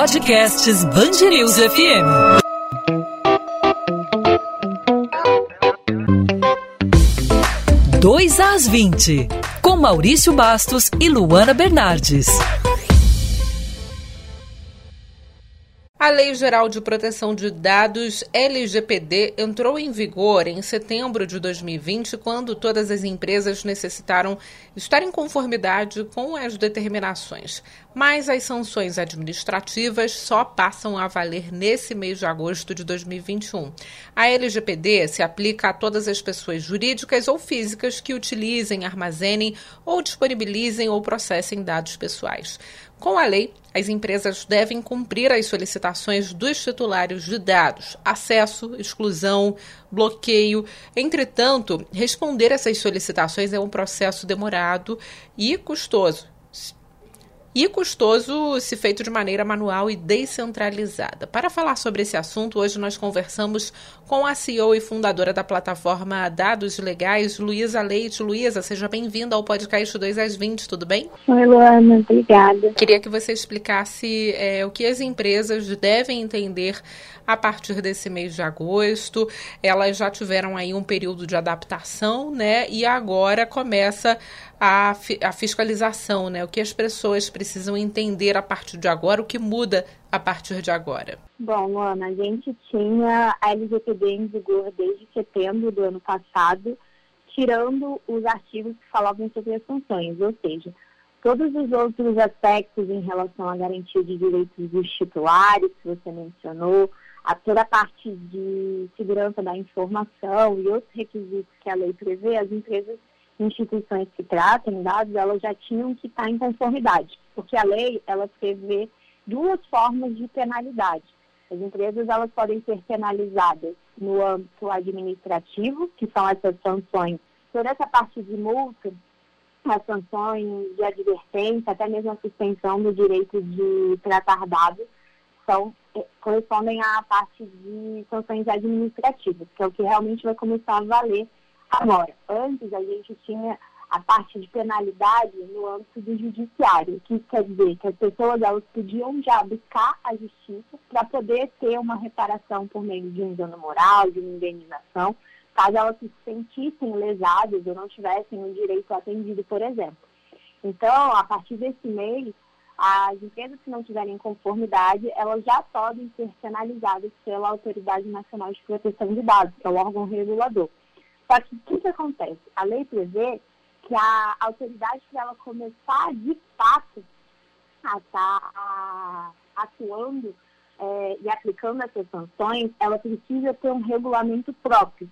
Podcasts Bangerils FM. Dois às 20, com Maurício Bastos e Luana Bernardes. A Lei Geral de Proteção de Dados, LGPD, entrou em vigor em setembro de 2020, quando todas as empresas necessitaram estar em conformidade com as determinações. Mas as sanções administrativas só passam a valer nesse mês de agosto de 2021. A LGPD se aplica a todas as pessoas jurídicas ou físicas que utilizem, armazenem ou disponibilizem ou processem dados pessoais. Com a lei, as empresas devem cumprir as solicitações dos titulares de dados, acesso, exclusão, bloqueio. Entretanto, responder essas solicitações é um processo demorado e custoso e custoso se feito de maneira manual e descentralizada. Para falar sobre esse assunto, hoje nós conversamos com a CEO e fundadora da plataforma Dados Legais, Luísa Leite. Luísa, seja bem-vinda ao podcast 2 às 20, tudo bem? Oi, Luana, obrigada. Queria que você explicasse é, o que as empresas devem entender a partir desse mês de agosto. Elas já tiveram aí um período de adaptação, né? E agora começa a, a fiscalização, né? O que as pessoas precisam entender a partir de agora, o que muda a partir de agora. Bom, Ana, a gente tinha a LGPD em vigor desde setembro do ano passado, tirando os artigos que falavam sobre as sanções, ou seja, todos os outros aspectos em relação à garantia de direitos dos titulares, que você mencionou, a toda a parte de segurança da informação e outros requisitos que a lei prevê, as empresas instituições que tratam dados, elas já tinham que estar em conformidade, porque a lei, ela prevê duas formas de penalidade. As empresas, elas podem ser penalizadas no âmbito administrativo, que são essas sanções, toda essa parte de multa, as sanções de advertência, até mesmo a suspensão do direito de tratar dados, são, eh, correspondem à parte de sanções administrativas, que é o que realmente vai começar a valer Agora, antes a gente tinha a parte de penalidade no âmbito do judiciário, que quer dizer que as pessoas elas podiam já buscar a justiça para poder ter uma reparação por meio de um dano moral, de uma indenização, caso elas se sentissem lesadas ou não tivessem o direito atendido, por exemplo. Então, a partir desse mês, as empresas que não tiverem conformidade, elas já podem ser penalizadas pela Autoridade Nacional de Proteção de Dados, que é o órgão regulador. Só que o que, acontece? A lei prevê que a autoridade, para ela começar de fato a estar tá atuando é, e aplicando essas sanções, ela precisa ter um regulamento próprio,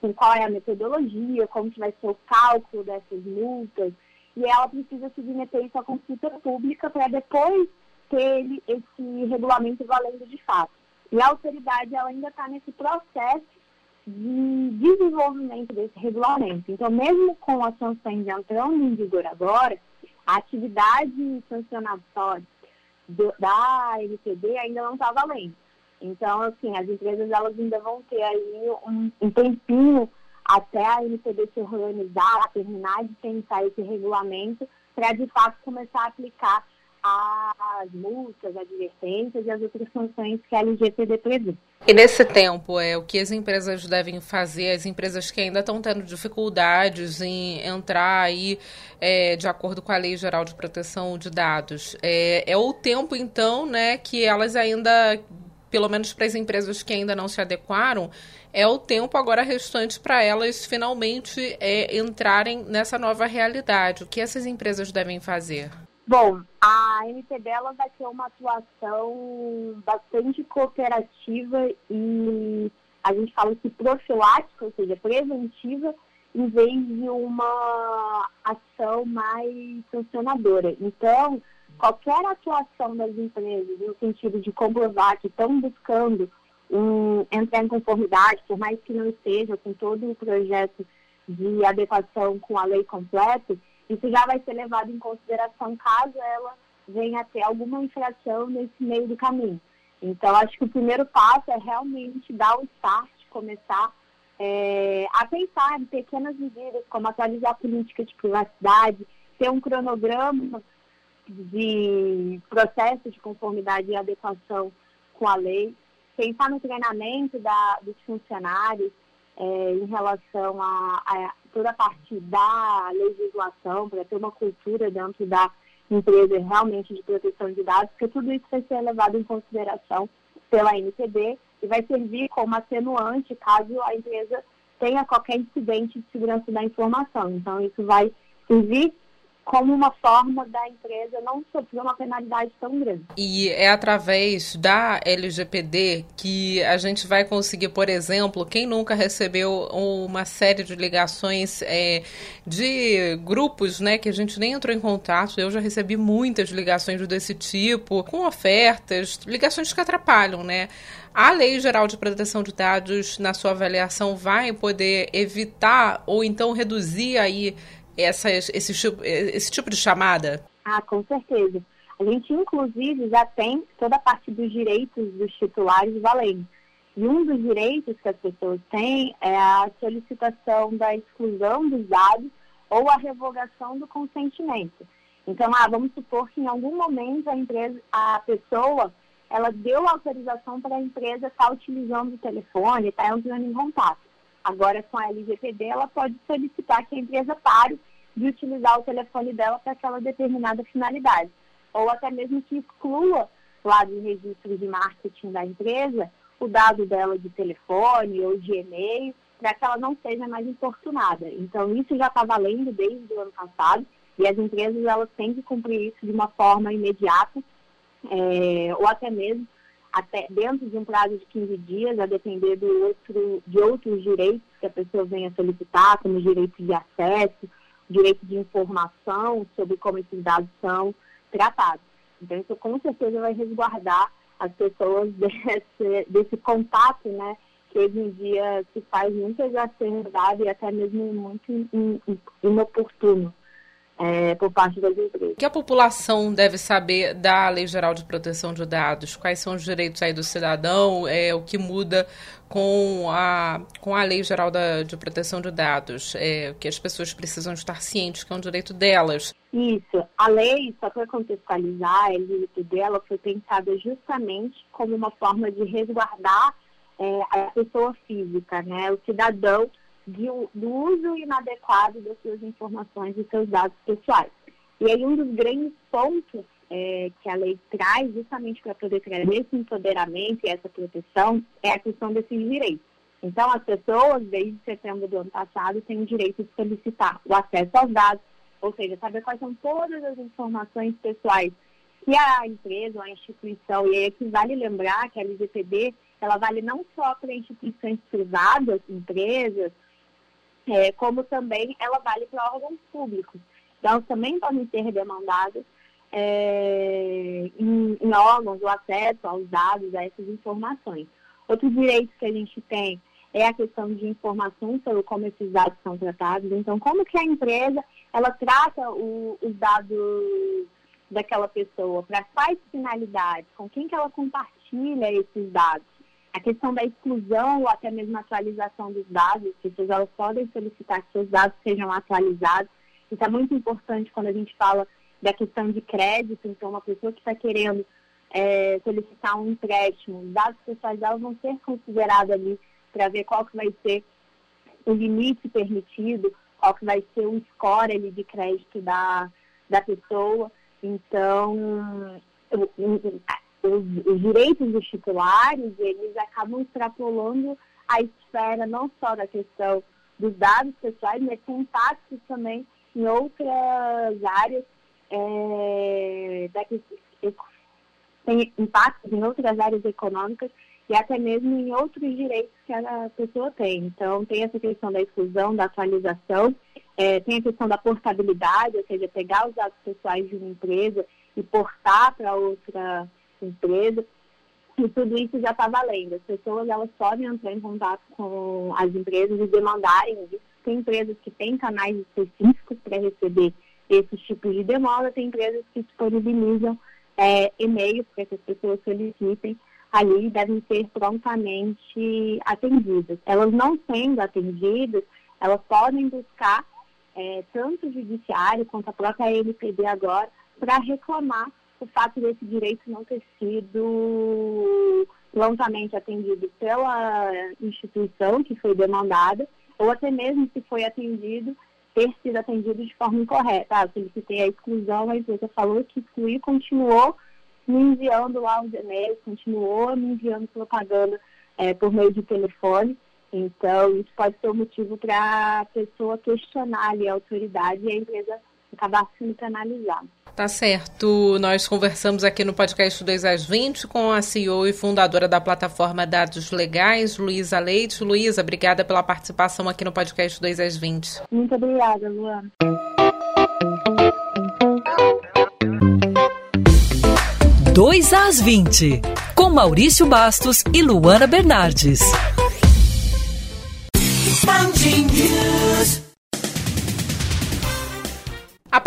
com qual é a metodologia, como que vai ser o cálculo dessas multas, e ela precisa submeter isso à consulta pública para depois ter esse regulamento valendo de fato. E a autoridade ela ainda está nesse processo de desenvolvimento desse regulamento. Então, mesmo com as sanções entrando em vigor agora, a atividade sancionatória do, da LPD ainda não está valendo. Então, assim, as empresas elas ainda vão ter aí um, um tempinho até a NPD se organizar, terminar de pensar esse regulamento, para de fato começar a aplicar as multas, advertências e as outras sanções que a LGPD prevê. E nesse tempo, é o que as empresas devem fazer, as empresas que ainda estão tendo dificuldades em entrar aí é, de acordo com a Lei Geral de Proteção de Dados, é, é o tempo, então, né, que elas ainda, pelo menos para as empresas que ainda não se adequaram, é o tempo agora restante para elas finalmente é, entrarem nessa nova realidade. O que essas empresas devem fazer? Bom, a MPB ela vai ter uma atuação bastante cooperativa e a gente fala que profilática, ou seja, preventiva, em vez de uma ação mais sancionadora. Então, qualquer atuação das empresas no sentido de comprovar que estão buscando um, entrar em conformidade, por mais que não esteja com todo o projeto de adequação com a lei completa, isso já vai ser levado em consideração caso ela venha a ter alguma infração nesse meio do caminho. Então, acho que o primeiro passo é realmente dar o start, começar é, a pensar em pequenas medidas, como atualizar a política de privacidade, ter um cronograma de processo de conformidade e adequação com a lei, pensar no treinamento da, dos funcionários é, em relação a, a, toda a parte da legislação, para ter uma cultura dentro da empresa realmente de proteção de dados, porque tudo isso vai ser levado em consideração pela NPD e vai servir como atenuante caso a empresa tenha qualquer incidente de segurança da informação. Então, isso vai servir como uma forma da empresa não sofrer uma penalidade tão grande. E é através da LGPD que a gente vai conseguir, por exemplo, quem nunca recebeu uma série de ligações é, de grupos, né, que a gente nem entrou em contato. Eu já recebi muitas ligações desse tipo, com ofertas, ligações que atrapalham, né? A Lei Geral de Proteção de Dados, na sua avaliação, vai poder evitar ou então reduzir aí essas, esse, esse tipo de chamada? Ah, com certeza. A gente, inclusive, já tem toda a parte dos direitos dos titulares valendo. E um dos direitos que as pessoas têm é a solicitação da exclusão dos dados ou a revogação do consentimento. Então, ah, vamos supor que em algum momento a empresa, a pessoa, ela deu autorização para a empresa estar utilizando o telefone, estar entrando em contato. Agora, com a LGPD, ela pode solicitar que a empresa pare de utilizar o telefone dela para aquela determinada finalidade. Ou até mesmo que exclua lá do registro de marketing da empresa o dado dela de telefone ou de e-mail, para que ela não seja mais importunada. Então, isso já está valendo desde o ano passado e as empresas elas têm que cumprir isso de uma forma imediata, é, ou até mesmo até dentro de um prazo de 15 dias, a depender do outro, de outros direitos que a pessoa venha solicitar, como direito de acesso, direito de informação sobre como esses dados são tratados. Então, isso com certeza vai resguardar as pessoas desse, desse contato, né, que hoje em dia se faz muito exacerbado e até mesmo muito inoportuno é, por parte das empresas. O que a população deve saber da Lei Geral de Proteção de Dados? Quais são os direitos aí do cidadão? É, o que muda com a, com a Lei Geral da, de Proteção de Dados? É, que as pessoas precisam estar cientes que é um direito delas. Isso. A lei, só para contextualizar, a LGPD dela foi pensada justamente como uma forma de resguardar é, a pessoa física, né, o cidadão de, do uso inadequado das suas informações e seus dados pessoais. E aí um dos grandes pontos é, que a lei traz justamente para poder trazer esse empoderamento e essa proteção é a questão desses direitos. Então, as pessoas, desde setembro do ano passado, têm o direito de solicitar o acesso aos dados, ou seja, saber quais são todas as informações pessoais que a empresa ou a instituição, e aí aqui vale lembrar que a LGPD, ela vale não só para instituições privadas, empresas, é, como também ela vale para órgãos públicos. Então, também podem ser demandadas é, em, em, órgãos o acesso aos dados, a essas informações. Outro direito que a gente tem é a questão de informação sobre como esses dados são tratados. Então, como que a empresa ela trata o, os dados daquela pessoa, para quais finalidades, com quem que ela compartilha esses dados a questão da exclusão ou até mesmo atualização dos dados, as pessoas elas podem solicitar que seus dados sejam atualizados. Isso é muito importante quando a gente fala da questão de crédito. Então, uma pessoa que está querendo é, solicitar um empréstimo, os dados pessoais dela vão ser considerados ali para ver qual que vai ser o limite permitido, qual que vai ser o score ali de crédito da, da pessoa. Então, os, os direitos dos titulares, eles acabam extrapolando a esfera não só da questão dos dados pessoais, mas tem impactos também em outras áreas, é, da, tem impactos em outras áreas econômicas e até mesmo em outros direitos que a pessoa tem. Então, tem essa questão da exclusão, da atualização, é, tem a questão da portabilidade, ou seja, pegar os dados pessoais de uma empresa e portar para outra empresa. E tudo isso já está valendo. As pessoas elas podem entrar em contato com as empresas e demandarem isso. Tem empresas que têm canais específicos para receber esses tipos de demanda, tem empresas que disponibilizam é, e-mails para que as pessoas solicitem ali devem ser prontamente atendidas. Elas não sendo atendidas, elas podem buscar é, tanto o judiciário quanto a própria LPD agora para reclamar o fato desse direito não ter sido prontamente atendido pela instituição que foi demandada, ou até mesmo se foi atendido, ter sido atendido de forma incorreta. Ah, solicitei a exclusão, a empresa falou que excluiu, continuou me enviando lá os e-mails, continuou me enviando propaganda é, por meio de telefone. Então, isso pode ser um motivo para a pessoa questionar ali, a autoridade e a empresa acabar sendo penalizada. Tá certo. Nós conversamos aqui no podcast 2 às 20 com a CEO e fundadora da plataforma Dados Legais, Luísa Leite. Luísa, obrigada pela participação aqui no podcast 2 às 20. Muito obrigada, Luana. 2 às 20, com Maurício Bastos e Luana Bernardes.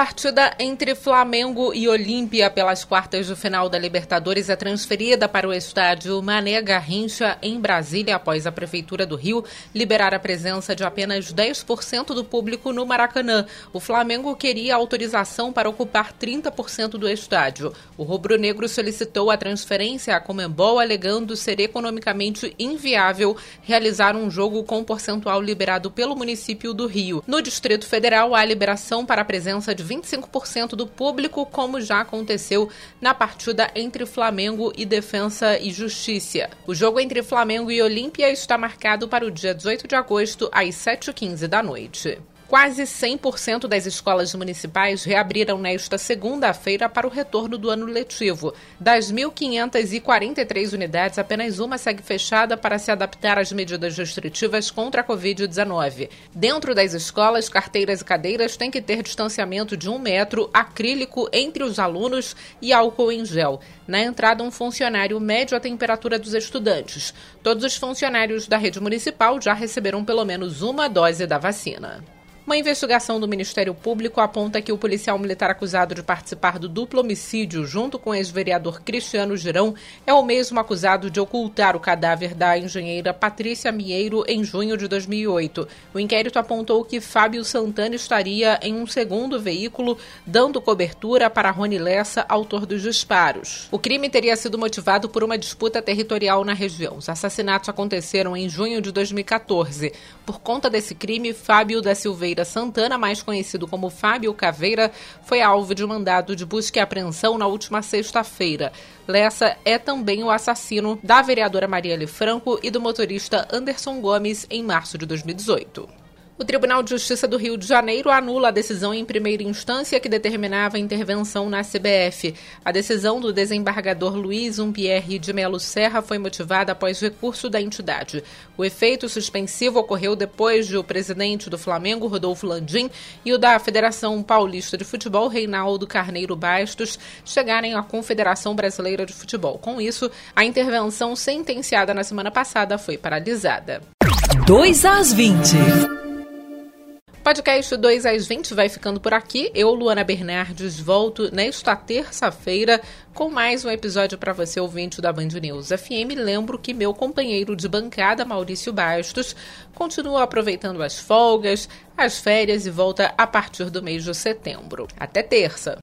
Partida entre Flamengo e Olímpia pelas quartas de final da Libertadores é transferida para o estádio Mané Garrincha, em Brasília, após a Prefeitura do Rio liberar a presença de apenas 10% do público no Maracanã. O Flamengo queria autorização para ocupar 30% do estádio. O rubro-negro solicitou a transferência à Comembol, alegando ser economicamente inviável realizar um jogo com percentual liberado pelo município do Rio. No Distrito Federal, há liberação para a presença de 25% do público, como já aconteceu na partida entre Flamengo e Defensa e Justiça. O jogo entre Flamengo e Olímpia está marcado para o dia 18 de agosto, às 7h15 da noite. Quase 100% das escolas municipais reabriram nesta segunda-feira para o retorno do ano letivo. Das 1.543 unidades, apenas uma segue fechada para se adaptar às medidas restritivas contra a Covid-19. Dentro das escolas, carteiras e cadeiras têm que ter distanciamento de um metro, acrílico entre os alunos e álcool em gel. Na entrada, um funcionário mede a temperatura dos estudantes. Todos os funcionários da rede municipal já receberam pelo menos uma dose da vacina. Uma investigação do Ministério Público aponta que o policial militar acusado de participar do duplo homicídio junto com o ex-vereador Cristiano Girão é o mesmo acusado de ocultar o cadáver da engenheira Patrícia Mieiro em junho de 2008. O inquérito apontou que Fábio Santana estaria em um segundo veículo dando cobertura para Rony Lessa, autor dos disparos. O crime teria sido motivado por uma disputa territorial na região. Os assassinatos aconteceram em junho de 2014. Por conta desse crime, Fábio da Silveira Santana, mais conhecido como Fábio Caveira, foi alvo de mandado de busca e apreensão na última sexta-feira. Lessa é também o assassino da vereadora Marielle Franco e do motorista Anderson Gomes em março de 2018. O Tribunal de Justiça do Rio de Janeiro anula a decisão em primeira instância que determinava a intervenção na CBF. A decisão do desembargador Luiz Umpierre de Melo Serra foi motivada após recurso da entidade. O efeito suspensivo ocorreu depois de o presidente do Flamengo, Rodolfo Landim, e o da Federação Paulista de Futebol, Reinaldo Carneiro Bastos, chegarem à Confederação Brasileira de Futebol. Com isso, a intervenção sentenciada na semana passada foi paralisada. 2 às 20. Podcast 2 às 20 vai ficando por aqui. Eu, Luana Bernardes, volto nesta terça-feira com mais um episódio para você, ouvinte da Band News FM. Lembro que meu companheiro de bancada, Maurício Bastos, continua aproveitando as folgas, as férias e volta a partir do mês de setembro. Até terça!